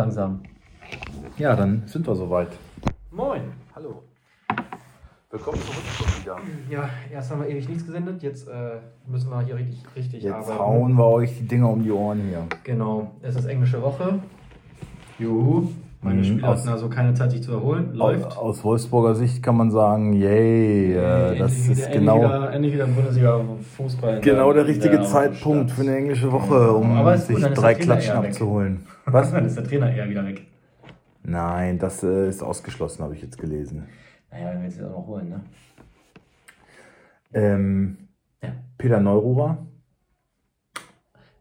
Langsam. Ja, dann sind wir soweit. Moin. Hallo. Willkommen zurück schon wieder. Ja, erst haben wir ewig nichts gesendet, jetzt äh, müssen wir hier richtig, richtig Jetzt arbeiten. hauen wir euch die Dinger um die Ohren hier. Genau, es ist englische Woche. Juhu. Meine Mhm, Spieler aus- hatten also keine Zeit, sich zu erholen. Läuft. Aus, aus Wolfsburger Sicht kann man sagen, yay, äh, das Endlich ist wieder, genau, Endlich wieder, endlich wieder Bundesliga Fußball. in genau der in richtige Zeitpunkt Stadt. für eine englische Woche, um Aber ist gut, sich dann ist drei der Klatschen eher weg. abzuholen. Was? Dann ist der Trainer eher wieder weg. Nein, das äh, ist ausgeschlossen, habe ich jetzt gelesen. Naja, wenn wir jetzt auch noch holen, ne? Ähm, Ja. Peter Neururer,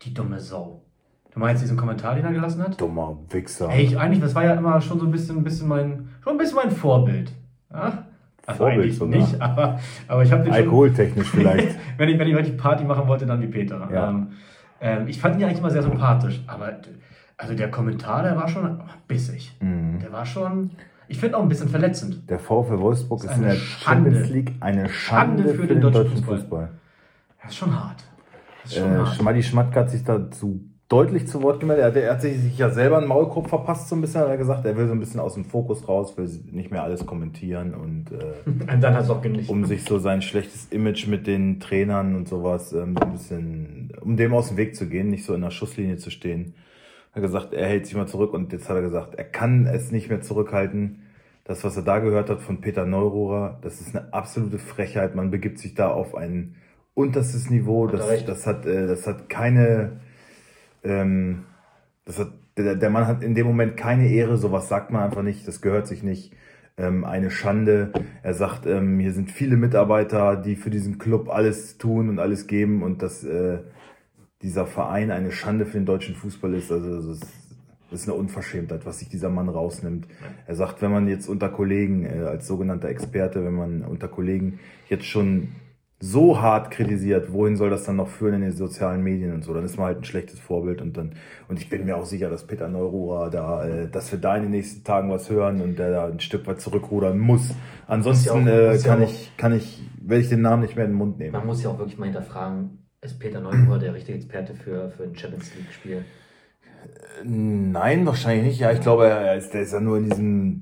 Die dumme Sau. Du meinst diesen Kommentar, den er gelassen hat? dummer Wichser. Ey, ich, eigentlich, das war ja immer schon so ein bisschen, ein bisschen mein, schon ein bisschen mein Vorbild. Ja? Also Vorbild sogar. nicht, aber, aber ich habe den schon, Alkoholtechnisch vielleicht. wenn ich, wenn ich richtig Party machen wollte, dann wie Peter. Ja. Ähm, ähm, ich fand ihn ja eigentlich immer sehr sympathisch, aber also der Kommentar, der war schon bissig. Mhm. Der war schon, ich finde auch ein bisschen verletzend. Der VfL Wolfsburg ist, ist in der Schande. Champions League eine Schande, Schande für, den, deutschen Fußball. Fußball. Das ist schon hart. Das ist schon Äh, hart. Schmadi Schmatke hat sich dazu deutlich zu Wort gemeldet. Er hat, er hat sich ja selber einen Maulkorb verpasst, so ein bisschen, hat er gesagt. Er will so ein bisschen aus dem Fokus raus, will nicht mehr alles kommentieren und äh, Und dann hat es auch genügt. um sich so sein schlechtes Image mit den Trainern und sowas, ähm, so ein bisschen, um dem aus dem Weg zu gehen, nicht so in der Schusslinie zu stehen. Er hat gesagt, er hält sich mal zurück und jetzt hat er gesagt, er kann es nicht mehr zurückhalten. Das, was er da gehört hat von Peter Neururer, das ist eine absolute Frechheit. Man begibt sich da auf ein unterstes Niveau. Das, das hat, äh, das hat keine, ähm, das hat, der, der Mann hat in dem Moment keine Ehre. Sowas sagt man einfach nicht. Das gehört sich nicht. Ähm, eine Schande. Er sagt, ähm, hier sind viele Mitarbeiter, die für diesen Club alles tun und alles geben und dass äh, dieser Verein eine Schande für den deutschen Fußball ist. Also das ist, ist eine Unverschämtheit, was sich dieser Mann rausnimmt. Er sagt, wenn man jetzt unter Kollegen, äh, als sogenannter Experte, wenn man unter Kollegen jetzt schon so hart kritisiert, wohin soll das dann noch führen in den sozialen Medien und so, dann ist man halt ein schlechtes Vorbild und dann, und ich bin mir auch sicher, dass Peter Neururer da, äh, dass wir da in den nächsten Tagen was hören und der da ein Stück weit zurückrudern muss. Ansonsten äh, kann ich, kann ich, werde ich den Namen nicht mehr in den Mund nehmen. Man muss ja auch wirklich mal hinterfragen, ist Peter Neururer der richtige Experte für, für ein Champions League-Spiel? Nein, wahrscheinlich nicht. Ja, ich glaube, er ist, der ist ja nur in diesem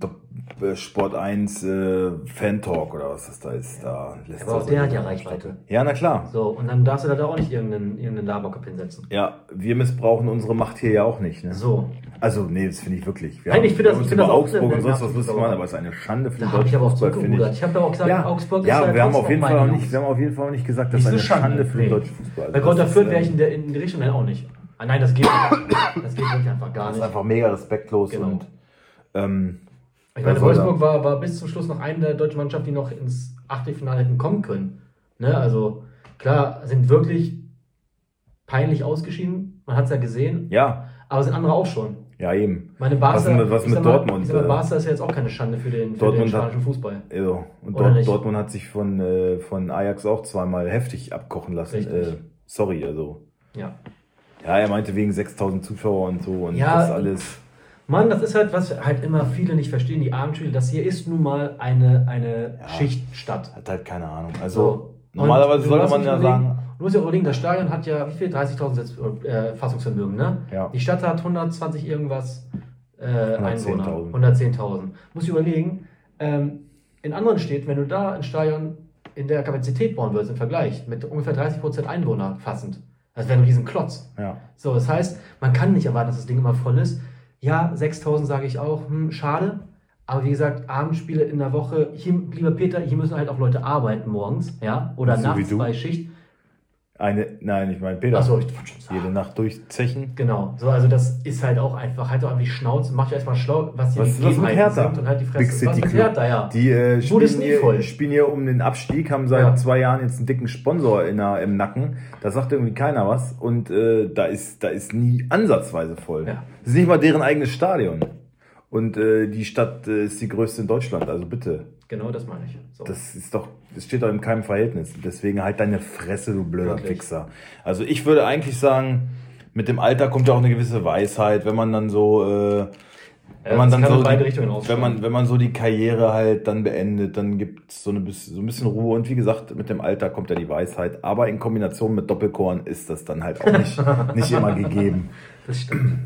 äh, Sport 1 äh, Fan Talk oder was das da ist. Da lässt Aber auch er der hat ja Reichweite. Ja, na klar. So, und dann darfst du da auch nicht irgendeinen, irgendeinen Laberkopf hinsetzen. Ja, wir missbrauchen unsere Macht hier ja auch nicht. Ne? So. Also, nee, das finde ich wirklich. Wir Nein, haben- ich finde das- ich über das Augsburg und sonst was lustig gemacht, aber es ist eine Schande für den ich deutschen auch zurückgerudert. ich. Ich habe aber auch gesagt, Ja, Augsburg ist ja halt wir haben auf jeden Fall auch nicht, wir haben auf jeden Fall auch nicht gesagt, das Nicht ist eine Schande, Schande für den nee. deutschen Fußball. Also Bei Kräuter Fürth wäre ich in, der, in die Richtung auch nicht. Ah, nein, das geht nicht. Das geht wirklich einfach gar Das ist nicht. einfach mega respektlos Genau. und ähm, Ich meine, Wolfsburg war, war bis zum Schluss noch eine der deutschen Mannschaften, die noch ins Achtelfinale hätten kommen können. Ne? Also klar, sind wirklich peinlich ausgeschieden. Man hat es ja gesehen. ja, Aber sind andere auch schon. Ja eben. Meine Barca, Was mit- was mit mal, Dortmund, mal, äh, Barca ist ja jetzt auch keine Schande für den, für Dortmund den hat- spanischen Fußball. Ja, und Oder Dort? Dortmund hat sich von, äh, von Ajax auch zweimal heftig abkochen lassen. Äh, sorry, also. Ja. Ja, er meinte wegen 6000 Zuschauer und so und Ja, das alles. Mann, das ist halt, was halt immer viele nicht verstehen, die Abendspiele. Das hier ist nun mal eine, eine Ja. Schichtstadt. Hat halt keine Ahnung. So. Also, normalerweise Und du sollte man ja sagen, Du musst ja überlegen, das Stadion hat ja, wie viel? 30.000 Sitz- äh, Fassungsvermögen, ne? Ja. Die Stadt hat 120 irgendwas äh, 110.000. Einwohner. 110.000. Musst du überlegen, ähm, in anderen Städten, wenn du da ein Stadion in der Kapazität bauen würdest, im Vergleich, mit ungefähr 30% Einwohner fassend, das wäre ein Riesenklotz. ja. So, das heißt, man kann nicht erwarten, dass das Ding immer voll ist. Ja, 6000 sage ich auch, hm, schade. Aber wie gesagt, Abendspiele in der Woche, hier, lieber Peter, hier müssen halt auch Leute arbeiten morgens, ja, oder So nachts bei Schicht. Eine, nein, ich meine Peter. Achso, ich wollte schon sagen. Jede Nacht durchzechen. Genau, so, also das ist halt auch einfach, halt doch einfach die Schnauze, macht ja erstmal schlau, was die Was mit Gegebenheiten sind und halt die Big Fresse. City was mit. Hertha, ja. Die äh, spielen, nie hier, voll. spielen hier um den Abstieg, haben seit Ja. zwei Jahren jetzt einen dicken Sponsor in der, im Nacken. Da sagt irgendwie keiner was und äh, da, ist, da ist nie ansatzweise voll. Ja. Das ist nicht mal deren eigenes Stadion. Und äh, die Stadt äh, ist die größte in Deutschland, also bitte. Genau, das meine ich. So. Das ist doch, das steht doch in keinem Verhältnis. Deswegen halt deine Fresse, du blöder Wirklich. Wichser. Also ich würde eigentlich sagen, mit dem Alter kommt ja auch eine gewisse Weisheit, wenn man dann so, äh, wenn man dann so, die, wenn man, wenn man so die Karriere halt dann beendet, dann gibt es so, eine, so ein bisschen Ruhe. Und wie gesagt, mit dem Alter kommt ja die Weisheit. Aber in Kombination mit Doppelkorn ist das dann halt auch nicht, nicht immer gegeben. Das stimmt.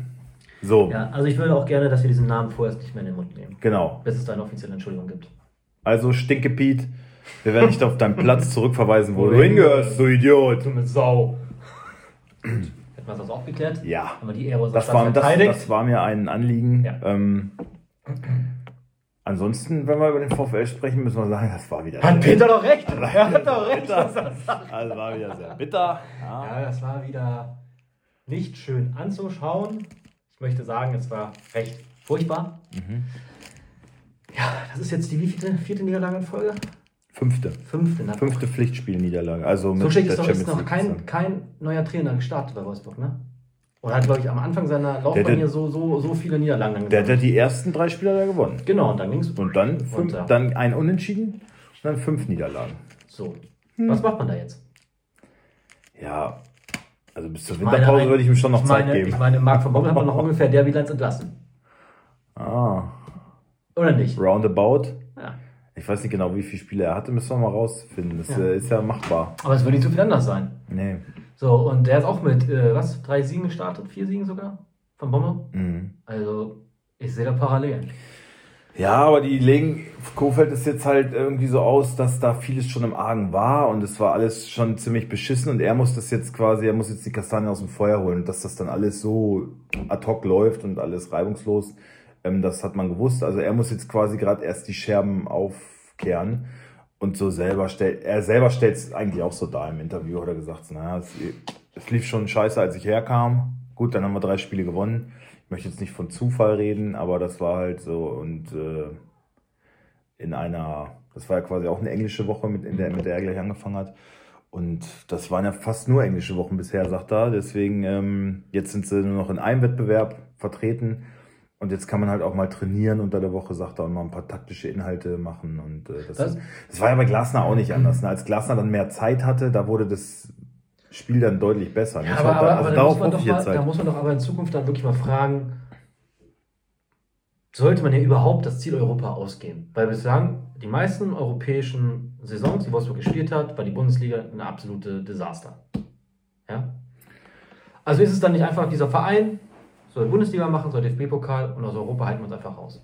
So, Ja, also ich würde auch gerne, dass wir diesen Namen vorerst nicht mehr in den Mund nehmen, genau. bis es da eine offizielle Entschuldigung gibt. Also Stinke Piet, wir werden dich auf deinen Platz zurückverweisen, wo du du hingehörst, du Idiot. Du mit Sau. Hätten wir das auch geklärt? Ja, Haben wir die Ehre unserer das war, das, das war mir ein Anliegen. Ja. Ähm, ansonsten, wenn wir über den VfL sprechen, müssen wir sagen, das war wieder Hat Peter doch recht. Er hat doch recht. bitter. was er sagt. Also war wieder sehr bitter. Ja. Ja, das war wieder nicht schön anzuschauen. Ich möchte sagen, es war recht furchtbar. Mhm. Ja, das ist jetzt die wievielte, vierte Niederlage in Folge? Fünfte. Fünfte. Na, Fünfte Pflichtspielniederlage. Also So schlecht ist der doch ist noch kein, kein neuer Trainer gestartet bei Wolfsburg, ne? Oder hat, glaube ich, am Anfang seiner Laufbahn hier so, so, so viele Niederlagen Der hat ja die ersten drei Spieler da gewonnen. Genau, und dann ging es. Und dann, fünf, ja. dann ein Unentschieden und dann fünf Niederlagen. So. Hm. Was macht man da jetzt? Ja, also bis zur meine, Winterpause würde ich ihm schon noch ich Zeit meine, geben. Ich meine, Marc von Bommel hat man noch ungefähr der Bilanz entlassen. ah, Oder nicht? roundabout. Ja. Ich weiß nicht genau, wie viele Spiele er hatte, müssen wir mal rausfinden. Das Ja. äh, ist ja machbar. Aber es wird nicht so viel anders sein. Nee. So, und der ist auch mit, äh, was, drei Siegen gestartet? Vier Siegen sogar? Von Bommel? Mhm. Also, ich sehe da Parallelen. Ja, aber die legen, Kofeld ist jetzt halt irgendwie so aus, dass da vieles schon im Argen war und es war alles schon ziemlich beschissen und er muss das jetzt quasi, er muss jetzt die Kastanien aus dem Feuer holen und dass das dann alles so ad hoc läuft und alles reibungslos, ähm, das hat man gewusst. Also er muss jetzt quasi gerade erst die Scherben aufkehren und so selber stellt, er selber stellt es eigentlich auch so da im Interview, hat er gesagt, naja, es, es lief schon scheiße, als ich herkam. Gut, dann haben wir drei Spiele gewonnen. Ich möchte jetzt nicht von Zufall reden, aber das war halt so und äh, in einer, das war ja quasi auch eine englische Woche, mit, der, mit der er gleich angefangen hat. Und das waren ja fast nur englische Wochen bisher, sagt er. Deswegen, ähm, jetzt sind sie nur noch in einem Wettbewerb vertreten. Und jetzt kann man halt auch mal trainieren unter der Woche, sagt er, und mal ein paar taktische Inhalte machen. Und äh, das, Das- ist, das war ja bei Glasner auch nicht anders. Ne? Als Glasner dann mehr Zeit hatte, da wurde das Spiel dann deutlich besser. ne? Ja, aber, also da, darauf muss man doch mal, jetzt da halt. muss man doch aber in Zukunft dann wirklich mal fragen, sollte man ja überhaupt das Ziel Europa ausgeben? Weil bislang die meisten europäischen Saisons, die Wolfsburg gespielt hat, war die Bundesliga eine absolute Desaster. Ja? Also ist es dann nicht einfach dieser Verein, soll Bundesliga machen, soll DFB-Pokal und aus Europa halten wir uns einfach raus.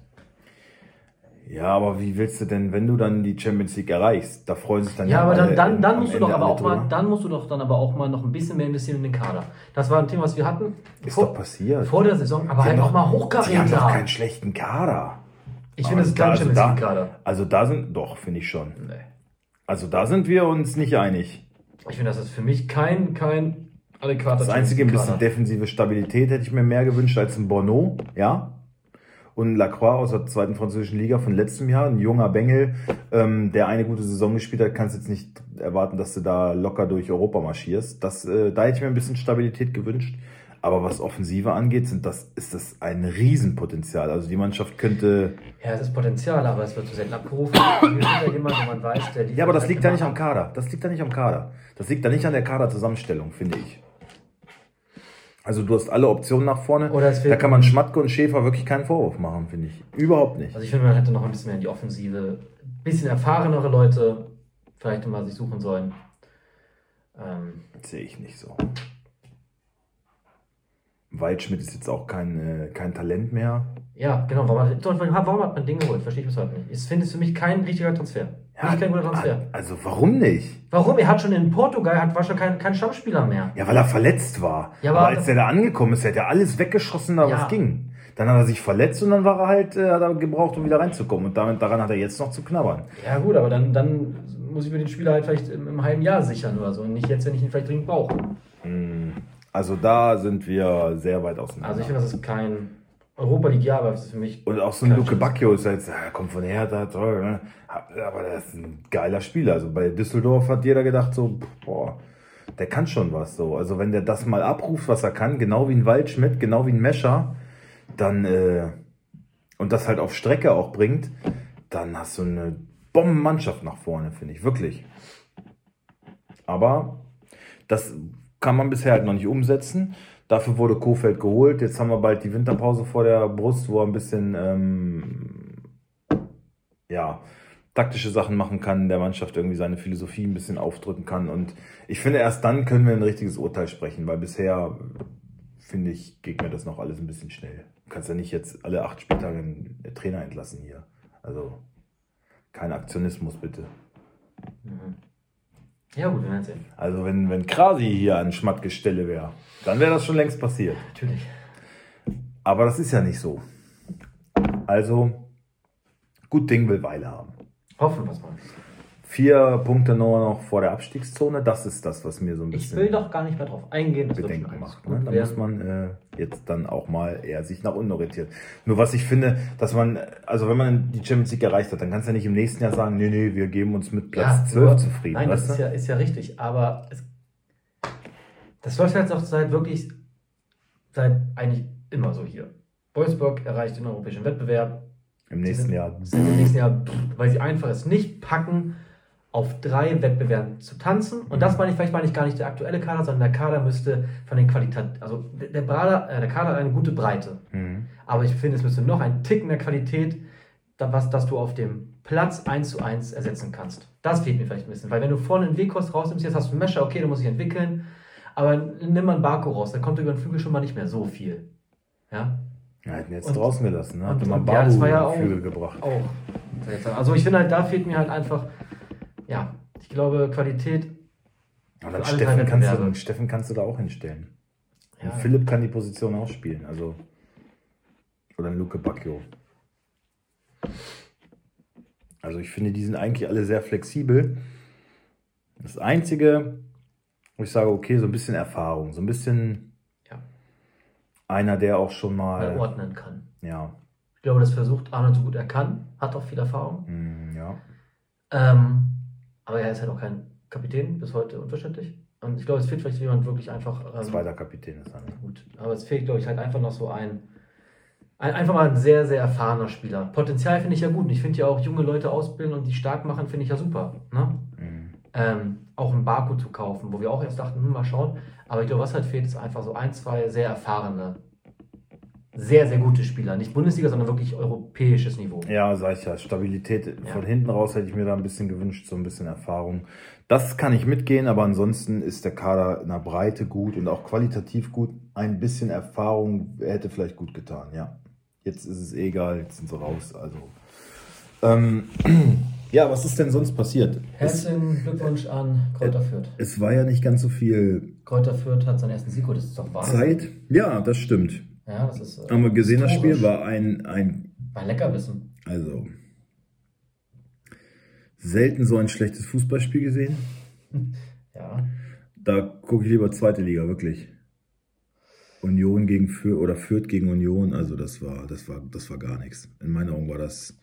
Ja, aber wie willst du denn, wenn du dann die Champions League erreichst, da freuen sich dann Ja, aber dann, dann, dann musst du doch aber auch mal, dann musst du doch dann aber auch mal noch ein bisschen mehr investieren in den Kader. Das war ein Thema, was wir hatten. Ist vor, doch passiert. vor der Saison, aber Die halt haben auch mal Die haben hochkaräter. doch keinen schlechten Kader. Ich finde, das ist kein also Champions da- League-Kader. Also da sind, doch, finde ich schon. Nee. Also da sind wir uns nicht einig. Ich finde, das ist für mich kein, kein adäquater Das einzige, ein bisschen defensive Stabilität hätte ich mir mehr gewünscht als ein Bono, ja. Und Lacroix aus der zweiten französischen Liga von letztem Jahr, ein junger Bengel, ähm, der eine gute Saison gespielt hat, kannst jetzt nicht erwarten, dass du da locker durch Europa marschierst. Das, äh, da hätte ich mir ein bisschen Stabilität gewünscht. Aber was Offensive angeht, sind das, ist das ein Riesenpotenzial. Also die Mannschaft könnte. Ja, es ist Potenzial, aber es wird zu selten abgerufen. Ja jemand, weiß, Ja, aber das liegt da nicht am Kader. Das liegt da nicht am Kader. Das liegt da nicht an der Kaderzusammenstellung, finde ich. Also du hast alle Optionen nach vorne. Da kann man Schmatke und Schäfer wirklich keinen Vorwurf machen, finde ich. Überhaupt nicht. Also ich finde, man hätte noch ein bisschen mehr in die Offensive, ein bisschen erfahrenere Leute vielleicht mal sich suchen sollen. Ähm, Sehe ich nicht so. Waldschmidt ist jetzt auch kein, äh, kein Talent mehr. ja, genau. Warum hat, warum hat man den geholt? Verstehe ich bis heute nicht. Ich finde es für mich kein richtiger Transfer. Ja, kein guter Transfer. Also warum nicht? Warum? Er hat schon in Portugal, hat, war schon kein, kein Stammspieler mehr. Ja, weil er verletzt war. Ja, aber, aber als er da angekommen ist, hat er alles weggeschossen, da Ja. was ging. Dann hat er sich verletzt und dann war er halt, äh, hat er gebraucht, um wieder reinzukommen. Und damit, daran hat er jetzt noch zu knabbern. Ja gut, aber dann, dann muss ich mir den Spieler halt vielleicht im, im halben Jahr sichern oder so. Und nicht jetzt, wenn ich ihn vielleicht dringend brauche. Also da sind wir sehr weit auseinander. Also ich finde, das ist kein Europa League, ja, aber das ist für mich. und auch so ein Luke. Bacchio ist jetzt, ja, kommt von Hertha, toll, ne? aber der ist ein geiler Spieler. Also bei Düsseldorf hat jeder gedacht so, boah, der kann schon was so. Also wenn der das mal abruft, was er kann, genau wie ein Waldschmidt, genau wie ein Mescher, dann äh, und das halt auf Strecke auch bringt, dann hast du eine Bombenmannschaft nach vorne, finde ich, wirklich. Aber das kann man bisher halt noch nicht umsetzen. Dafür wurde Kofeld geholt. Jetzt haben wir bald die Winterpause vor der Brust, wo er ein bisschen ähm, ja, taktische Sachen machen kann, der Mannschaft irgendwie seine Philosophie ein bisschen aufdrücken kann. Und ich finde, erst dann können wir ein richtiges Urteil sprechen, weil bisher finde ich, geht mir das noch alles ein bisschen schnell. Du kannst ja nicht jetzt alle acht Spieltage einen Trainer entlassen hier. Also kein Aktionismus bitte. Ja, gut, wir werden sehen. Also wenn, wenn Krasi hier an Schmattkes Stelle wäre, dann wäre das schon längst passiert. Natürlich. Aber das ist ja nicht so. Also, gut Ding will Weile haben. Hoffen wir es mal. Vier Punkte nur noch vor der Abstiegszone, das ist das, was mir so ein Ich bisschen will doch gar nicht mehr drauf eingehen. Das wird schon Bedenken macht. Ne? Da muss man äh, jetzt dann auch mal eher sich nach unten orientieren. Nur was ich finde, dass man, also wenn man die Champions League erreicht hat, dann kannst du ja nicht im nächsten Jahr sagen, nee, nee, wir geben uns mit Platz 12 nur- zufrieden. Nein, das ist ja, ist ja richtig. Aber es, das läuft jetzt auch seit wirklich, seit eigentlich immer so hier. Wolfsburg erreicht den europäischen Wettbewerb. Im nächsten sind- Jahr. Sind im nächsten Jahr, weil sie einfach es nicht packen, auf drei Wettbewerben zu tanzen. Und das meine ich, vielleicht meine ich gar nicht der aktuelle Kader, sondern der Kader müsste von den Qualität, also der, der, Kader, äh, der Kader hat eine gute Breite. Mhm. Aber ich finde, es müsste noch ein Tick mehr Qualität, was, dass du auf dem Platz 1 zu 1 ersetzen kannst. Das fehlt mir vielleicht ein bisschen. Weil wenn du vorne einen Weghorst rausnimmst, jetzt hast du einen Mescher, okay, du musst dich entwickeln. Aber nimm mal einen Barco raus, dann kommt über den Flügel schon mal nicht mehr so viel. Ja, Ja, hätten jetzt Und- draußen gelassen, ne? Hatte mal und- ja, das war ja auch- Flügel gebracht. auch. Also ich finde halt, da fehlt mir halt einfach, ja, ich glaube, Qualität. Aber dann Steffen kannst, du. Steffen kannst du da auch hinstellen. Ja, Und Philipp kann die Position auch spielen. Also, oder ein Luke Bacchio. Also ich finde, die sind eigentlich alle sehr flexibel. Das Einzige, wo ich sage, okay, so ein bisschen Erfahrung, so ein bisschen Ja. einer, der auch schon mal mal, ordnen kann. ja, Ich glaube, das versucht Arnold so gut er kann, hat auch viel Erfahrung. mm, ja, Ähm, aber er ist halt auch kein Kapitän, bis heute unverständlich. Und ich glaube, es fehlt vielleicht jemand wirklich einfach. Ähm, zweiter Kapitän ist ne? Gut, aber es fehlt, glaube ich, halt einfach noch so ein, ein einfach mal ein sehr, sehr erfahrener Spieler. Potenzial finde ich ja gut. Und ich finde ja auch junge Leute ausbilden und die stark machen, finde ich ja super. Ne? Mm. Ähm, auch ein Baku zu kaufen, wo wir auch erst dachten, hm, mal schauen. Aber ich glaube, was halt fehlt, ist einfach so ein, zwei sehr erfahrene, sehr, sehr gute Spieler. Nicht Bundesliga, sondern wirklich europäisches Niveau. Ja, sag ich ja, Stabilität Ja. von hinten raus hätte ich mir da ein bisschen gewünscht, so ein bisschen Erfahrung. Das kann ich mitgehen, aber ansonsten ist der Kader in der Breite gut und auch qualitativ gut. Ein bisschen Erfahrung hätte vielleicht gut getan, ja. Jetzt ist es egal, jetzt sind sie raus, also. Ähm, ja, was ist denn sonst passiert? Herzlichen Glückwunsch an Kräuter Fürth. es war ja nicht ganz so viel Kräuter Fürth hat seinen ersten Sieg, geholt, das ist doch Wahnsinn. Zeit. Ja, das stimmt. Ja, das ist. äh, Haben wir gesehen, das Spiel war ein, ein War ein Leckerbissen. Also, selten so ein schlechtes Fußballspiel gesehen. Ja. Da gucke ich lieber zweite Liga, wirklich. Union gegen Fürth oder Fürth gegen Union, also das war, das war, das war gar nichts. In meinen Augen war das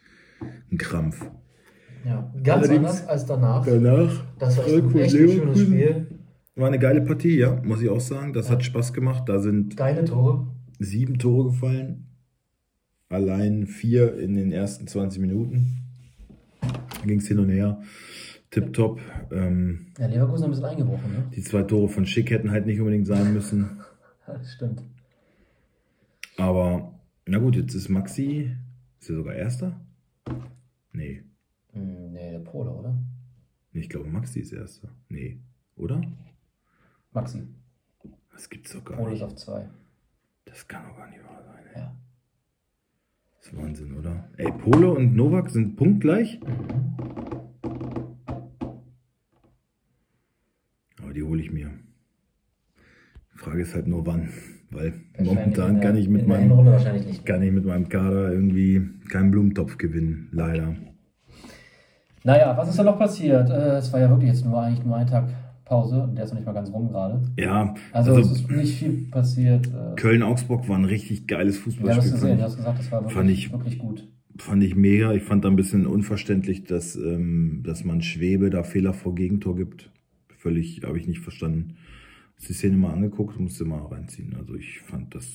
ein Krampf. ja. Ganz Allerdings- anders als danach. Danach Das war echt, Frankfurt, echt ein schönes. Spiel. war eine geile Partie, ja, muss ich auch sagen. Das Ja. hat Spaß gemacht. Da sind Geile Tore. Sieben Tore gefallen. Allein vier in den ersten 20 Minuten. Ging es hin und her. Tipptopp. Ähm, Ja, Leverkusen ein bisschen eingebrochen, ne? Die zwei Tore von Schick hätten halt nicht unbedingt sein müssen. Ja, das stimmt. Aber, na gut, jetzt ist Maxi. Ist er sogar Erster? Nee. Hm, nee, der Pole, oder? Nee, Ich glaube, Maxi ist Erster. Nee. Oder? Maxi. Das gibt's doch gar Pole ist nicht. auf zwei. Das kann doch gar nicht wahr sein. Ey. Ja. Das ist Wahnsinn, oder? Ey, Pole und Novak sind punktgleich. Aber die hole ich mir. Die Frage ist halt nur wann. Weil momentan kann ich mit meinem kann ich mit meinem Kader irgendwie keinen Blumentopf gewinnen, leider. Naja, was ist da noch passiert? Äh, es war ja wirklich jetzt nur eigentlich nur ein Tag Pause und der ist noch nicht mal ganz rum gerade. Ja, Also, also, es ist nicht viel passiert. Äh, Köln-Augsburg war ein richtig geiles wir haben es Fußballspiel. gesehen, fand du hast gesagt, das war fand wirklich, ich- wirklich gut. Fand ich mega. Ich fand da ein bisschen unverständlich, dass, ähm, dass man Schwebe da Fehler vor Gegentor gibt. Völlig, habe ich nicht verstanden. Hast die Szene mal angeguckt, musste mal reinziehen. Also ich fand das.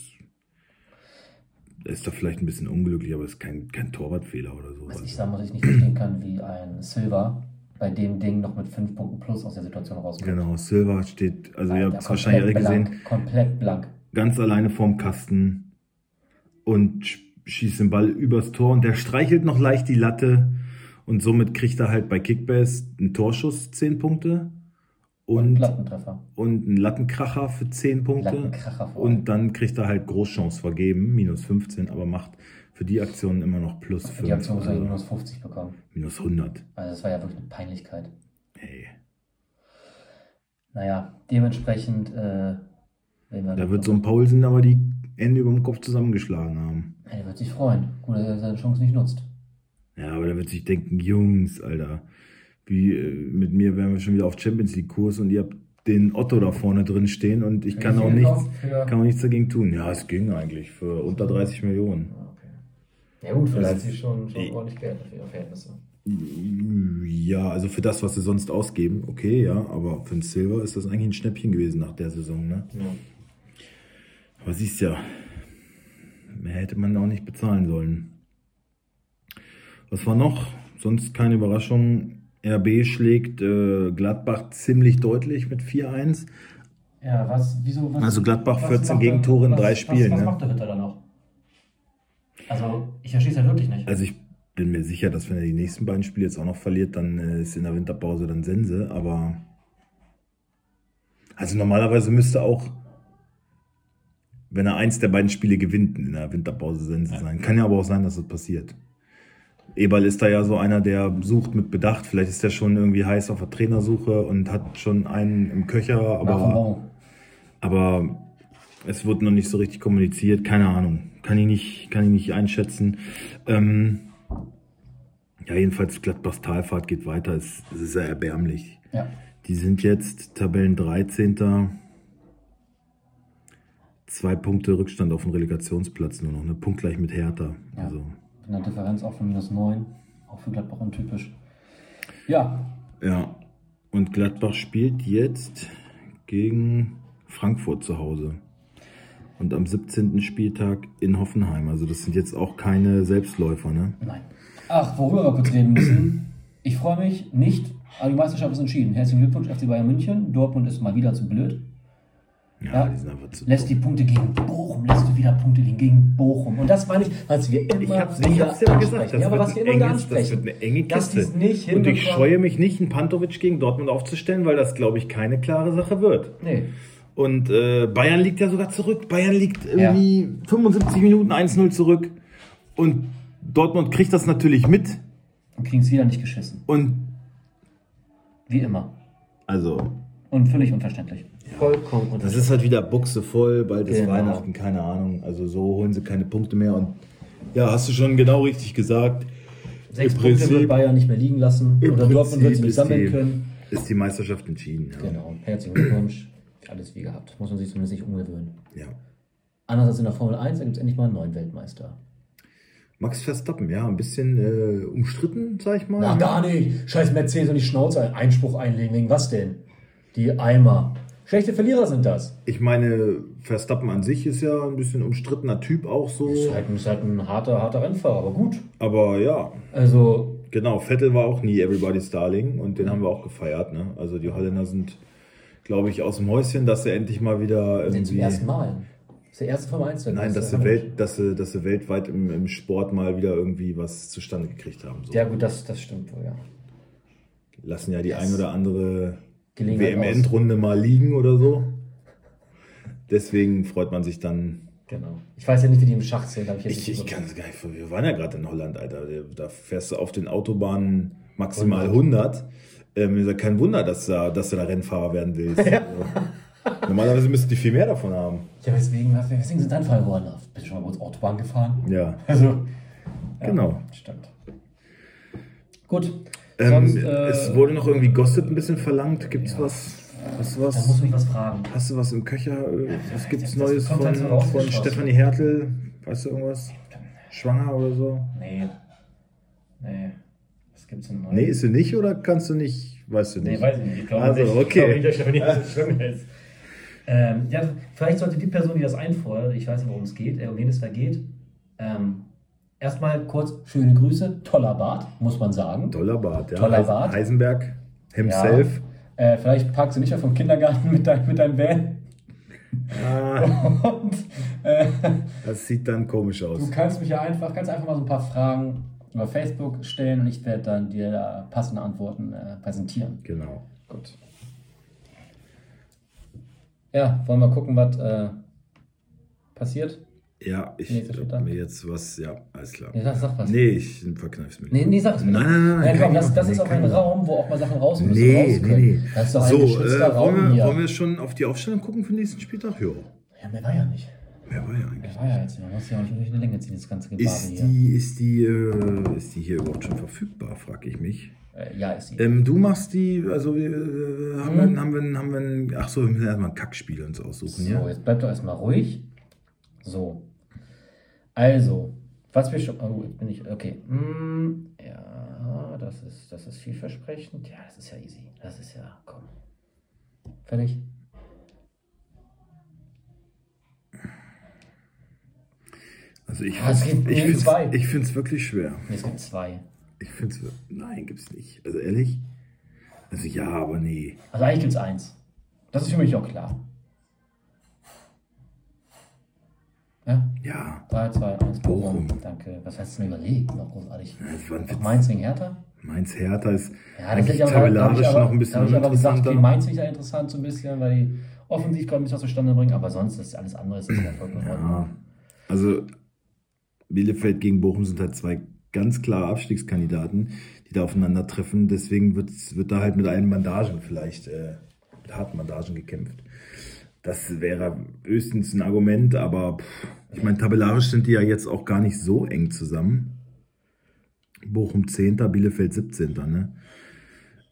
Er ist da vielleicht ein bisschen unglücklich, aber es ist kein, kein Torwartfehler oder so. Was ich Also, sagen muss, ich nicht verstehen kann, wie ein Silva bei dem Ding noch mit fünf Punkten plus aus der Situation rauskommt. genau, Silva steht, also ihr habt es wahrscheinlich alle gesehen, blank, Komplett blank. ganz alleine vorm Kasten und sch- schießt den Ball übers Tor und der streichelt noch leicht die Latte und somit kriegt er halt bei Kickbase einen Torschuss 10 Punkte und, Lattentreffer. und einen Lattenkracher für 10 Punkte. Und dann kriegt er halt Großchance vergeben, minus 15, aber macht für die Aktionen immer noch plus 5. Die Aktion muss also minus 50 bekommen. minus 100. Also das war ja wirklich eine Peinlichkeit. Ey. Naja, dementsprechend, äh, wir Da wird so ein Paulsen aber die Hände über dem Kopf zusammengeschlagen haben. Er wird sich freuen. Gut, dass er seine Chance nicht nutzt. Ja, aber der wird sich denken, Jungs, Alter, wie äh, mit mir wären wir schon wieder auf Champions League Kurs und ihr habt den Otto da vorne drin stehen und ich kann auch nichts, kann auch nichts dagegen tun. Ja, es ging eigentlich für unter 30 Millionen. Ja gut, für Also- Leipzig schon, schon Ich- ordentlich Geld für ihre Verhältnisse. Ja, also für das, was sie sonst ausgeben, okay, ja, aber für den Silver ist das eigentlich ein Schnäppchen gewesen nach der Saison, ne? Ja. Aber siehst ja, mehr hätte man auch nicht bezahlen sollen. Was war noch? Sonst keine Überraschung. RB schlägt äh, Gladbach ziemlich deutlich mit 4-1. Ja, was, wieso, was, Also Gladbach was 14 macht Gegentore in was- drei was, Spielen, Was, ne? macht der Ritter dann noch? Also, ich verstehe es ja wirklich nicht. Also ich bin mir sicher, dass wenn er die nächsten beiden Spiele jetzt auch noch verliert, dann äh, ist in der Winterpause dann Sense, aber also normalerweise müsste auch, wenn er eins der beiden Spiele gewinnt, in der Winterpause Sense sein. Kann ja aber auch sein, dass das passiert. Eberl ist da ja so einer, der sucht mit Bedacht. Vielleicht ist er schon irgendwie heiß auf der Trainersuche und hat schon einen im Köcher, aber, aber es wird noch nicht so richtig kommuniziert. Keine Ahnung. Kann ich nicht, kann ich nicht einschätzen. Ähm, ja, jedenfalls Gladbachs Talfahrt geht weiter. Es, es ist sehr erbärmlich. Ja. Die sind jetzt Tabellen 13. Zwei Punkte Rückstand auf den Relegationsplatz nur noch. Eine Punktgleich mit Hertha. Ja. Also, In der Differenz auch von minus 9. Auch für Gladbach untypisch. Ja, ja. Und Gladbach spielt jetzt gegen Frankfurt zu Hause. Und am 17. Spieltag in Hoffenheim. Also das sind jetzt auch keine Selbstläufer, ne? nein. Ach, worüber wir kurz reden müssen. Ich freue mich nicht, aber die Meisterschaft ist entschieden. Herzlichen Glückwunsch, FC Bayern München. Dortmund ist mal wieder zu blöd. Ja, Ja. die sind einfach zu Lässt die Punkte gegen Bochum, lässt du wieder Punkte liegen gegen Bochum. Und das meine ich, was wir immer Ich hab's, ich hab's ja gesagt, das, ja, aber was wir immer enges, das wird eine enge Kiste. nicht Und ich scheue mich nicht, einen Pantovic gegen Dortmund aufzustellen, weil das, glaube ich, keine klare Sache wird. Nee. Und äh, Bayern liegt ja sogar zurück. Bayern liegt irgendwie 75 Minuten 1-0 zurück. Und Dortmund kriegt das natürlich mit. Und kriegen es wieder nicht geschissen. Und Wie immer. also, Und völlig unverständlich. Vollkommen das ist halt wieder Buchse voll, bald ist Genau. Weihnachten, keine Ahnung. Also so holen sie keine Punkte mehr. Und ja, hast du schon genau richtig gesagt. Sechs im Punkte Prinzip- wird Bayern nicht mehr liegen lassen. Oder Dortmund wird sie nicht ist sammeln die- können. Ist die Meisterschaft entschieden. Ja. Genau. Herzlichen Glückwunsch. Alles wie gehabt. Muss man sich zumindest nicht umgewöhnen. ja. Anders als in der Formel 1, da gibt es endlich mal einen neuen Weltmeister. Max Verstappen, ja, ein bisschen äh, umstritten, sag ich mal. Na, gar nicht. Scheiß Mercedes und die Schnauze Einspruch einlegen. Wegen was denn? Die Eimer. Schlechte Verlierer sind das. Ich meine, Verstappen an sich ist ja ein bisschen umstrittener Typ auch so. Ist halt, ist halt ein harter, harter Rennfahrer, aber gut. Aber ja, Also, genau, Vettel war auch nie Everybody's Darling und den haben wir auch gefeiert. Ne? Also die Holländer sind, glaube ich, aus dem Häuschen, dass sie endlich mal wieder den zum irgendwie... ersten Mal. Das ist der erste Formel 1 Nein, dass sie, Welt, dass, sie, dass sie weltweit im, im Sport mal wieder irgendwie was zustande gekriegt haben. So. Ja, gut, das, das stimmt wohl, ja. Lassen ja die ein oder andere. WM-Endrunde mal liegen oder so. Deswegen freut man sich dann Genau. Ich weiß ja nicht, wie die im Schach zählt, habe ich Ich, ich kann es gar nicht. Wir waren ja gerade in Holland, Alter. Da fährst du auf den Autobahnen maximal 100. Ähm, ist ja kein Wunder, dass, da- dass du da Rennfahrer werden willst. Also, normalerweise müssten die viel mehr davon haben. Ja, weswegen, weswegen sind Anfall geworden? Bist du schon mal uns Autobahn gefahren? Ja, Also, ja, genau. Stimmt. Gut. Ähm, Sonst, äh, es wurde noch irgendwie Gossip ein bisschen verlangt. Gibt's was? Hast du da musst was? du mich was fragen. Hast du was im Köcher? Was gibt's das Neues von, halt so von. Stefanie Hertel? Weißt du irgendwas? Schwanger oder so? Nee. Nee. Was gibt's denn Neues? Nee, ist sie nicht oder kannst du nicht? Weißt du nicht? Nee, weiß ich nicht. Ich glaube Also, nicht. okay. Ich glaube nicht, dass das schlimm ist. Ähm, ja, vielleicht sollte die Person, die das einfordert, ich weiß nicht, worum es geht, äh, um wen es da geht, ähm, erstmal kurz schöne Grüße. Toller Bart, muss man sagen. Toller Bart, ja. Toller Bart. Heisenberg himself. Äh, vielleicht parkst du nicht auf dem Kindergarten mit, dein, mit deinem Van. Ah, Und äh, das sieht dann komisch aus. du kannst mich ja einfach, kannst einfach mal so ein paar Fragen über Facebook stellen und ich werde dann dir da passende Antworten äh, präsentieren. Genau. Gut. Ja, wollen wir gucken, was äh, passiert? Ja, ich hab mir jetzt was, ja, alles klar. Nee, sag, was. Nee, ich verkneif's mir. Nee, nee, sag es mir. Nein, nein, nein, Nein, komm, das, das ist auch ein. Raum, wo auch mal Sachen raus müssen. Nee, raus nee, nee. Das ist doch ein So, geschützter äh, Raum wollen, wir, hier. wollen wir schon auf die Aufstellung gucken für den nächsten Spieltag? Ja. Ja, mehr war ja nicht. Wer war ja eigentlich? Mehr war ja jetzt. Man muss ja auch nicht durch eine Länge ziehen, das ganze Gebabe Ist hier. die, ist, die, äh, ist die hier überhaupt schon verfügbar, frage ich mich. Äh, ja, ist sie. Ähm, du machst die, also äh, haben, Mhm. wir, haben wir, haben wir, ein- ach so, wir müssen erstmal ein Kackspiel uns aussuchen, So, ja? jetzt bleibt doch erstmal ruhig. So. Also, was wir schon. Oh, jetzt bin ich. Okay. Mm, ja, das ist, das ist vielversprechend. Ja, das ist ja easy. Das ist ja. Komm. Fertig? Also ich, Ah, es gibt finde es wirklich schwer. Es gibt zwei. Ich finde es, nein, gibt's nicht. Also ehrlich? Also ja, aber nee. Also eigentlich gibt es eins. Das ist für mich auch klar. Ja? Ja, 3, 2, 1, Bochum. Danke. Was hast du mir überlegt? Noch großartig. Auch Witz. Mainz gegen Hertha? Mainz Hertha ist Ja, eigentlich aber, tabellarisch aber, noch ein bisschen da hab ich aber gesagt, okay. Mainz ich ja interessant so ein bisschen, weil die offensiv ein bisschen was zustande bringen, aber sonst ist alles andere ist ja vollkommen Ja, also Bielefeld gegen Bochum sind halt zwei ganz klare Abstiegskandidaten, die da aufeinandertreffen. Deswegen wird da halt mit allen Bandagen vielleicht, äh, mit harten Bandagen gekämpft. Das wäre höchstens ein Argument, aber pff, ich meine, tabellarisch sind die ja jetzt auch gar nicht so eng zusammen. Bochum 10., Bielefeld 17., ne?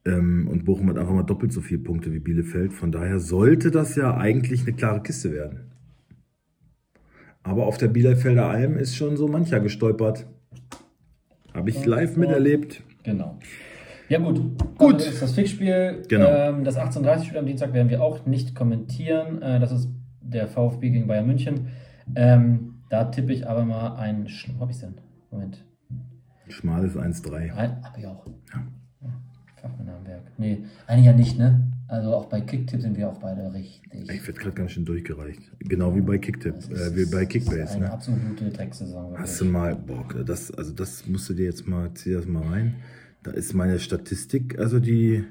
Ähm, und Bochum hat einfach mal doppelt so viele Punkte wie Bielefeld. Von daher sollte das ja eigentlich eine klare Kiste werden. Aber auf der Bielefelder Alm ist schon so mancher gestolpert. Habe ich live miterlebt. Genau. Ja gut, Gut. Das ist das Fixspiel. Genau. Ähm, das 18:30-Spiel am Dienstag werden wir auch nicht kommentieren. Äh, das ist der VfB gegen Bayern München. Ähm, da tippe ich aber mal ein... Sch- Wo hab ich's denn? Moment. Schmales 1-3. Nein, hab ich auch. Ja. Fachmänner am Werk. Nee, eigentlich ja nicht, ne? Also auch bei Kicktipp sind wir auch beide richtig. Ich werde gerade ganz schön durchgereicht. Genau wie bei Kicktip, Das äh, wie bei Kickbase. Eine Ne? absolute Drecksaison. Hast du mal, boah, das, also das musst du dir jetzt mal, zieh das mal rein. Da ist meine Statistik, also die,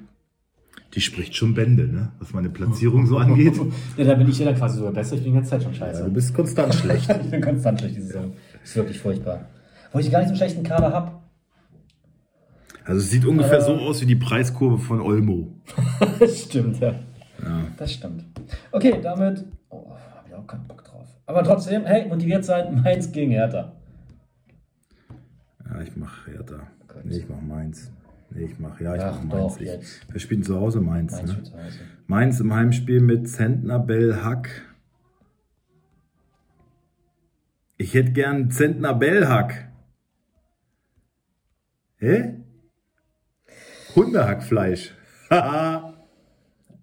die spricht schon Bände, ne? Was meine Platzierung so angeht. ja, da bin ich ja dann quasi sogar besser. Ich bin die ganze Zeit schon scheiße. Ja, du bist konstant schlecht. ich bin konstant schlecht diese Saison. Ist wirklich furchtbar. Wo ich gar nicht so einen schlechten Kader habe. Also es sieht ungefähr so aus wie die Preiskurve von Olmo. das stimmt, ja. Ja. Das stimmt. Okay, damit. Oh, habe ich auch keinen Bock drauf. Aber trotzdem, hey, motiviert sein, Mainz gegen Hertha. Ja, ich mach Hertha. Gut. Nee, ich mach Mainz. Nee, ich mach, ja, ich Ach, mach Mainz. doch, Ich, wir spielen zu Hause Mainz. Mainz ne? Hause. Mainz im Heimspiel mit Zentner, Bell, Hack. Ich hätte gern Zentner, Bell, Hack. Hä? Hundehackfleisch. Haha.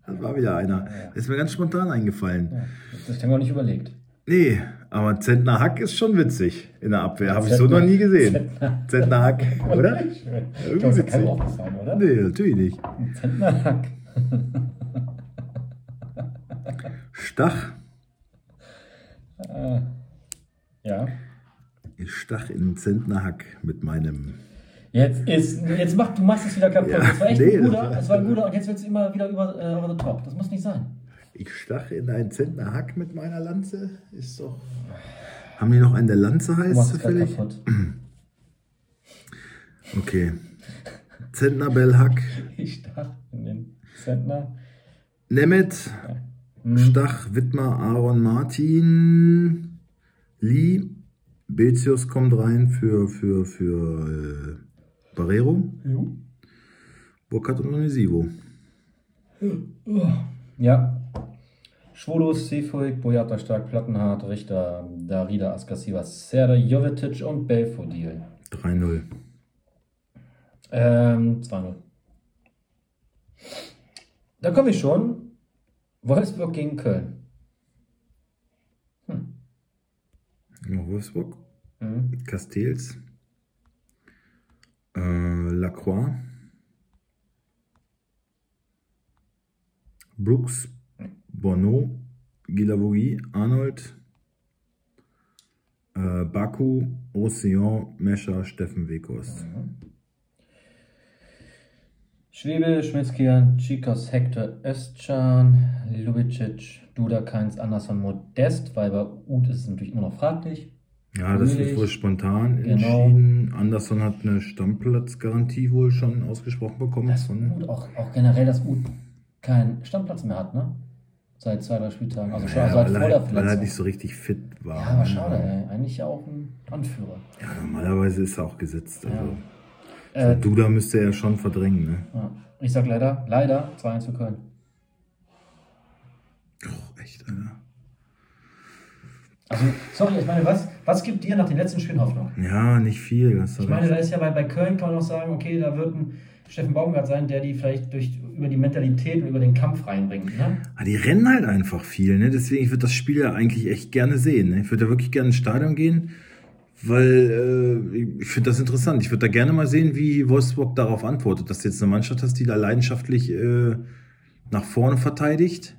das war wieder einer. Das ist mir ganz spontan eingefallen. Ja, das haben wir auch nicht überlegt. Nee, aber Zentner Hack ist schon witzig in der Abwehr. Habe ich so Zentner- noch nie gesehen. Zentner- Zentner Hack, oder? Irgendwie kann witzig. auch aufgefallen, oder? Nee, natürlich nicht. Zentnerhack. Stach. Äh, ja. Ich stach in Zentner Hack mit meinem. Jetzt ist, jetzt mach, du machst es wieder kaputt. Ja, das war echt nee, ein guter, das- war ein guter und jetzt wird es immer wieder über, äh, over the top. Das muss nicht sein. Ich stach in einen Zentner Hack mit meiner Lanze. Ist doch. Haben die noch einen, der Lanze heißt zufällig? Okay. Zentner Bell Hack. Ich stach in den Zentner. Nemeth. Hm. Stach, Wittmer, Aaron, Martin, Lee. Bezius kommt rein für, für, für äh, Barrero. Jo. Burkhardt und Onisivo. Ja. Schwolus, Seefuig, Boyata Stark, Plattenhardt, Richter, Darida, Askasiva, Serde, Jovetic und Belfodil. 3-0. Ähm, 2-0. Da komme ich schon. Wolfsburg gegen Köln. Ja, Wolfsburg. Mhm. Castells. Äh, Lacroix. Brooks. Bono. Guilavogui. Arnold. Äh, Baku. Ocean. Mescher. Steffen Weghorst. Schwebe, Schmitzkian, Chikos, Hector, Özcan, Lubicic, Duda, Keins, Anderson, Modest, weil bei Uth ist es natürlich immer noch fraglich. Ja, das wird wohl spontan Genau. entschieden. Anderson hat eine Stammplatzgarantie wohl schon ausgesprochen bekommen. Das Von, Uth, auch, auch generell, dass Uth keinen Stammplatz mehr hat, ne? Seit zwei, drei Spieltagen. Also schon ja, seit weil, vor er, der halt- weil er Verletzung. nicht so richtig fit war. ja, aber schade, ey. Eigentlich ja auch ein Anführer. Ja, normalerweise ist er auch gesetzt. Also. Ja. Äh, Duda müsste er schon verdrängen, ne? ja. Ich sag leider, leider 2-1 für Köln. Oh, echt, Alter. Also, sorry, ich meine, was, was gibt dir nach den letzten Spielen Hoffnung? Ja, nicht viel. Ich meine, da ist ja bei, bei Köln kann man auch sagen, okay, da wird ein Steffen Baumgart sein, der die vielleicht durch, über die Mentalität und über den Kampf reinbringt. Ne? Ah, die rennen halt einfach viel, ne? Deswegen, ich würde das Spiel ja eigentlich echt gerne sehen. Ne? Ich würde da wirklich gerne ins Stadion gehen, weil äh, ich finde das interessant. Ich würde da gerne mal sehen, wie Wolfsburg darauf antwortet, dass du jetzt eine Mannschaft hast, die da leidenschaftlich äh, nach vorne verteidigt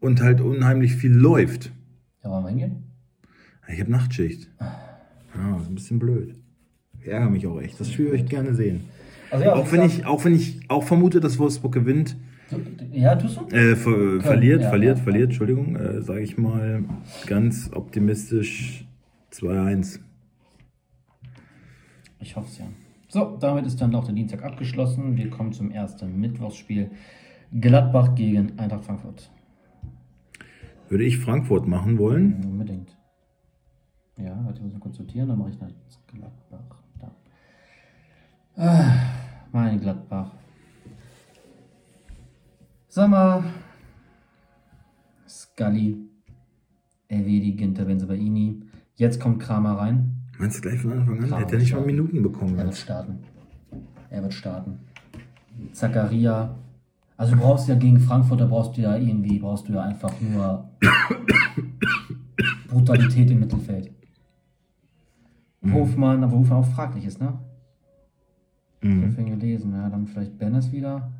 und halt unheimlich viel läuft. Ja, wollen wir hingehen? Ich habe Nachtschicht. Ja, ist ein bisschen blöd. Ich ärgere mich auch echt. Das würde ich gerne sehen. Also ja, Auch wenn ich, auch wenn ich auch vermute, dass Wolfsburg gewinnt, ja, tust du? äh, ver verliert, ja, verliert, ja. verliert, Entschuldigung, äh, sage ich mal ganz optimistisch 2-1. Ich hoffe es ja. So, damit ist dann auch der Dienstag abgeschlossen. Wir kommen zum ersten Mittwochsspiel. Gladbach gegen Eintracht Frankfurt. Würde ich Frankfurt machen wollen. Unbedingt. Ja, warte, ich muss mal kurz sortieren, dann mache ich nach Gladbach. Da. Ah, mein Gladbach. Sommer. Scully. Elvedi, Ginter, Benzebaini. Jetzt kommt Kramer rein. Meinst du gleich von Anfang an? Der hat ja nicht mal klar. Minuten bekommen. Er wird starten. Er wird starten. Zakaria. Also du brauchst ja gegen Frankfurt, da brauchst du ja irgendwie, brauchst du ja einfach nur Brutalität im Mittelfeld. Hofmann, aber Hofmann auch fraglich ist, ne? Ich Mhm. habe ihn gelesen, ja, dann vielleicht Bennis wieder.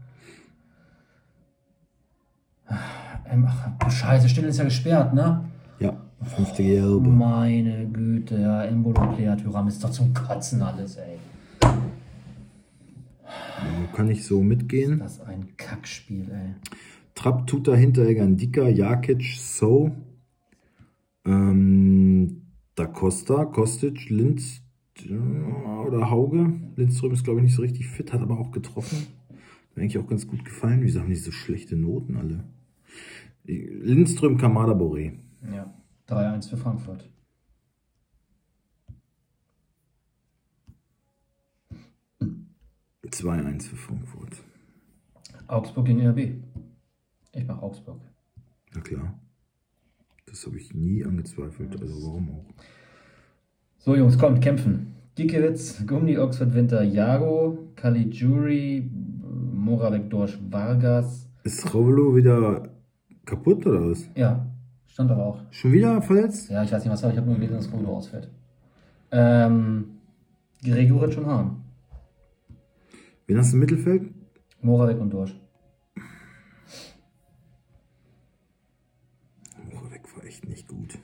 Ähm, ach, scheiße, Stille ist ja gesperrt, ne? Ja, fünfte Gelbe. Meine Güte, ja, Embolo, Tyram ist doch zum Kotzen alles, ey. Ja, kann ich so mitgehen. Das ist ein Kackspiel, ey. Trapp, Tuta, Hinteregger, Ndika, Jakic, So, ähm, Da Costa, Kostic, Linz oder Hauge. Lindström ist, glaube ich, nicht so richtig fit, hat aber auch getroffen. Mir eigentlich auch ganz gut gefallen. Wieso haben die so schlechte Noten alle? Lindström, Kamada, Boré. Ja, 3-1 für Frankfurt. Mhm. 2-1 für Frankfurt. Augsburg gegen RB. Ich mach Augsburg. Na klar. Das habe ich nie angezweifelt. Also warum auch? So, Jungs, kommt, kämpfen. Giekewitz, Gummi, Oxford, Winter, Jago, Caligiuri, Moravec, Dorsch, Vargas. Ist Rovelo wieder kaputt oder was? Ja, stand aber auch. Schon wieder verletzt? Ja, ich weiß nicht, was war. Ich habe nur gelesen, dass Rodo ausfällt. Ähm, Gregoritsch und Hahn. Wen hast du im Mittelfeld? Moravec und Dorsch. War echt nicht gut.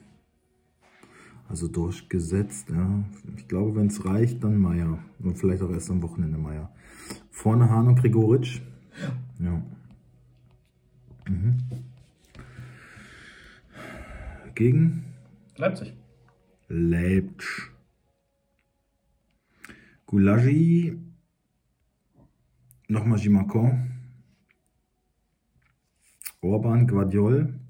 Also durchgesetzt, ja. Ich glaube, wenn es reicht, dann Meier. Und vielleicht auch erst am Wochenende Meier. Vorne Hahn und Gregoritsch. Ja. Mhm. Gegen Leipzig. Leipzig. Gulagi. Nochmal Gimacon. Orban, Guardiol.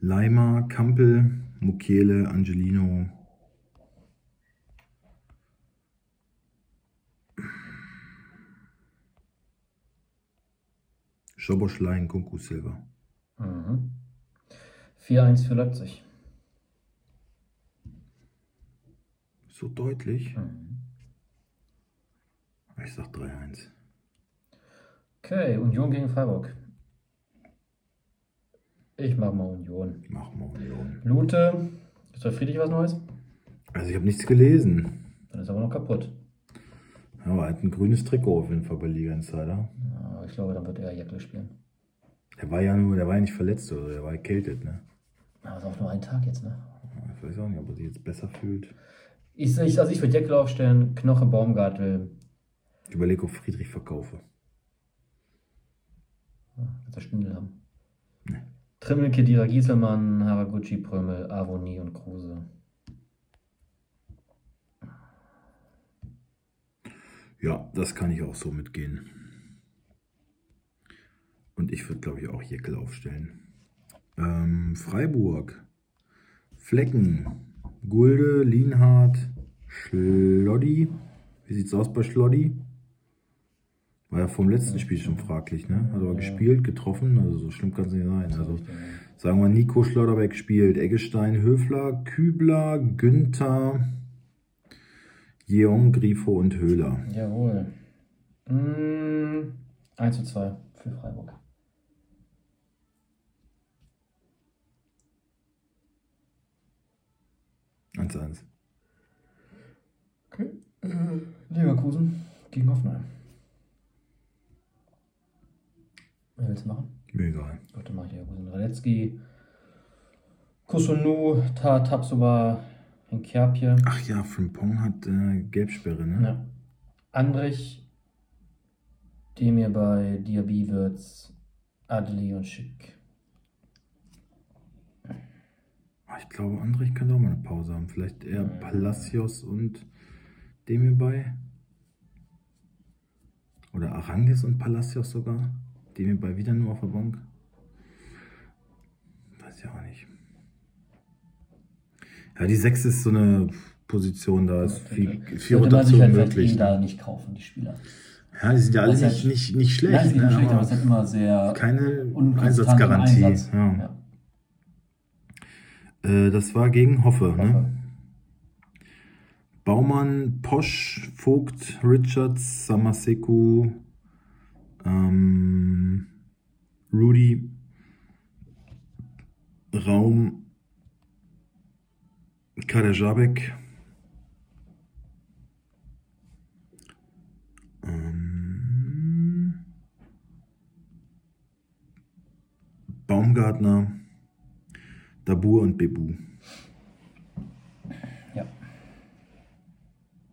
Leimer, Kampel, Mukiele, Angelino. Schoboschlein, Kunku Silva. Mhm. 4-1 für Leipzig. So deutlich. Mhm. Ich sag 3-1. Okay, Union gegen Freiburg. Ich mach mal Union. Mach mal Union. Lute, ist bei Friedrich was Neues? Also ich habe nichts gelesen. Dann ist er aber noch kaputt. Aber er hat ein grünes Trikot auf jeden Fall bei Liga Insider. Ja, ich glaube, dann wird er Jäckle spielen. Der war ja nur, der war ja nicht verletzt oder der war erkältet, ne? Aber ist auch nur ein Tag jetzt, ne? Ich weiß auch nicht, ob er sich jetzt besser fühlt. Ich, ich, also ich würde Jäckle aufstellen, Knoche, Baumgartel, Ich überlege, ob Friedrich verkaufe. Wird er Spindel haben. Nee. Trimmel, Kedira, Gieselmann, Haraguchi, Prömel, Avoni und Kruse. Ja, das kann ich auch so mitgehen. Und ich würde, glaube ich, auch Jeckel aufstellen. Ähm, Freiburg. Flecken. Gulde, Lienhardt, Schloddy. Wie sieht's aus bei Schloddy? War ja vom letzten Spiel schon fraglich, ne? Hat aber ja. gespielt, getroffen, also so schlimm kann es nicht sein. Also sagen wir Nico Schlotterbeck spielt, Eggestein, Höfler, Kübler, Günther, Jeong, Grifo und Höhler. Jawohl. Mm, 1 zu 2 für Freiburg. Eins zu eins. Okay. Äh, Leverkusen gegen Hoffenheim. Wer willst du machen? Mir egal. Gut, dann mache ich Leverkusen. Radetzky, Kusunu, Tapsoba, Kerpje. Ach ja, Frimpong hat äh, Gelbsperre, ne? Ja. Andrich, Demir bei Diaby wird's Adli und Schick. Ah, ich glaube, Andrich könnte auch mal eine Pause haben. Vielleicht eher ja. Palacios und Demir bei. Oder Arangis und Palacios sogar. Demir bei wieder nur auf der Bank. Weiß ich auch nicht. Ja, die 6 ist so eine Position, da ist viel, viel Rotation halt möglich. da nicht kaufen, die Spieler. Ja, die sind ja alle nicht, halt, nicht, nicht schlecht. Nein, die sind ne? schlecht, aber es hat immer sehr. Keine Einsatzgarantie. Einsatz. Ja. Ja. Äh, das war gegen Hoffe, Hoffe. ne? Baumann, Posch, Vogt, Richards, Samaseku, ähm, Rudy, Raum, Kader Jabek. Ähm, Baumgartner, Dabur und Bebu. Ja.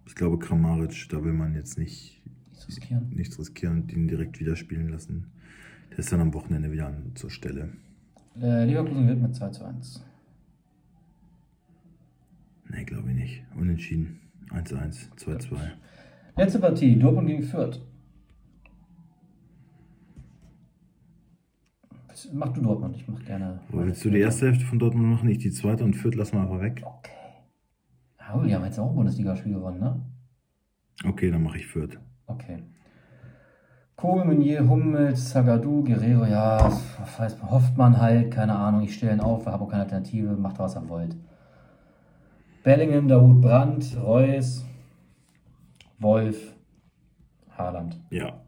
Ich glaube, Kramaric, da will man jetzt nicht nichts riskieren, nichts riskieren und ihn direkt wieder spielen lassen. Der ist dann am Wochenende wieder an, zur Stelle. Äh, Leverkusen wird mit 2 zu 1. Nee, glaube ich nicht. Unentschieden. 1-1, 2-2. Letzte Partie, Dortmund gegen Fürth. Mach du Dortmund, ich mach gerne. Willst du die erste Hälfte von Dortmund machen, ich die zweite und Fürth lassen wir einfach weg? Okay. Oh, die haben jetzt auch ein Bundesligaspiel gewonnen, ne? Okay, dann mache ich Fürth. Okay. Kobe, Meunier, Hummels, Zagadou, Guerrero, ja, hofft man halt, keine Ahnung, ich stelle ihn auf, habe auch keine Alternative, macht was er wollt. Bellingham, Daoud Brandt, Reus, Wolf, Haaland. Ja,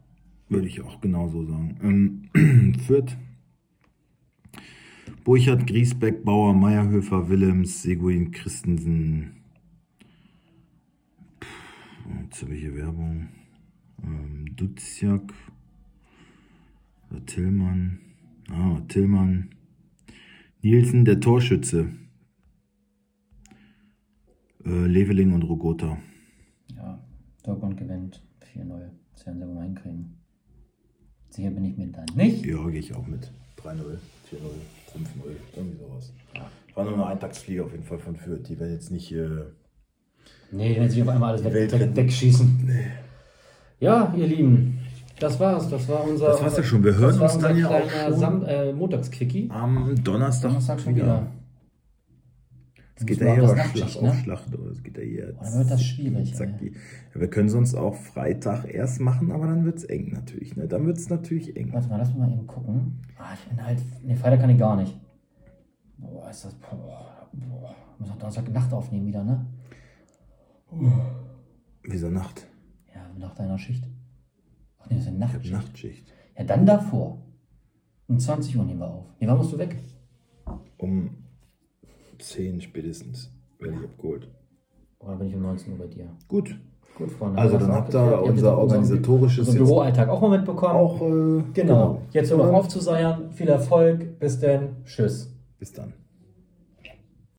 würde ich auch genauso sagen. Ähm, Fürth, Burchard, Griesbeck, Bauer, Meierhöfer, Willems, Seguin, Christensen. Jetzt ich hier Werbung. Ähm, Duziak, Tillmann, ah, Tillmann, Nielsen, der Torschütze äh, Leveling und Rogota. Ja, Dortmund gewinnt 4-0. Das werden sie aber mal hinkriegen. Sicher bin ich mir dann nicht. Ja, gehe ich auch mit. 3-0, 4-0, 5-0, irgendwie sowas. Ja. War nur eine Eintagsfliege auf jeden Fall von Fürth. Die werden jetzt nicht. Äh, nee, wenn sie auf einmal alles weg, wegschießen. Nee. Ja, ihr Lieben, das war's. Das war unser. Das war's ja schon. Wir hören uns dann ja auch schon. Sam äh, Montagsquickie. Am Donnerstag, Donnerstag schon wieder. wieder. Es geht ja hier aber Schlacht ne? auf Schlacht, oder es geht ja hier. Dann wird das schwierig. Zack, ja, wir können sonst auch Freitag erst machen, aber dann wird es eng natürlich. Ne? Dann wird es natürlich eng. Warte mal, lass mal eben gucken. Ah, ich bin halt. Ne, Freitag kann ich gar nicht. Boah, ist das. Boah, boah. Ich muss auch Donnerstag Nacht aufnehmen wieder, ne? Uh. Wieso Nacht? Nach deiner Schicht. Ach nee, das ist eine Nachtschicht. Nachtschicht. Ja, dann davor. Um 20 Uhr nehmen wir auf. Nee, wann musst du weg? Um 10 spätestens werde ich abgeholt. Oder bin ich um 19 Uhr bei dir? Gut. Gut, Freunde. Also dann habt ihr unser organisatorisches unseren Büroalltag auch mal mitbekommen. Auch, äh, genau. genau. Jetzt nur noch aufzuseiern. Viel Erfolg. Bis dann. Tschüss. Bis dann.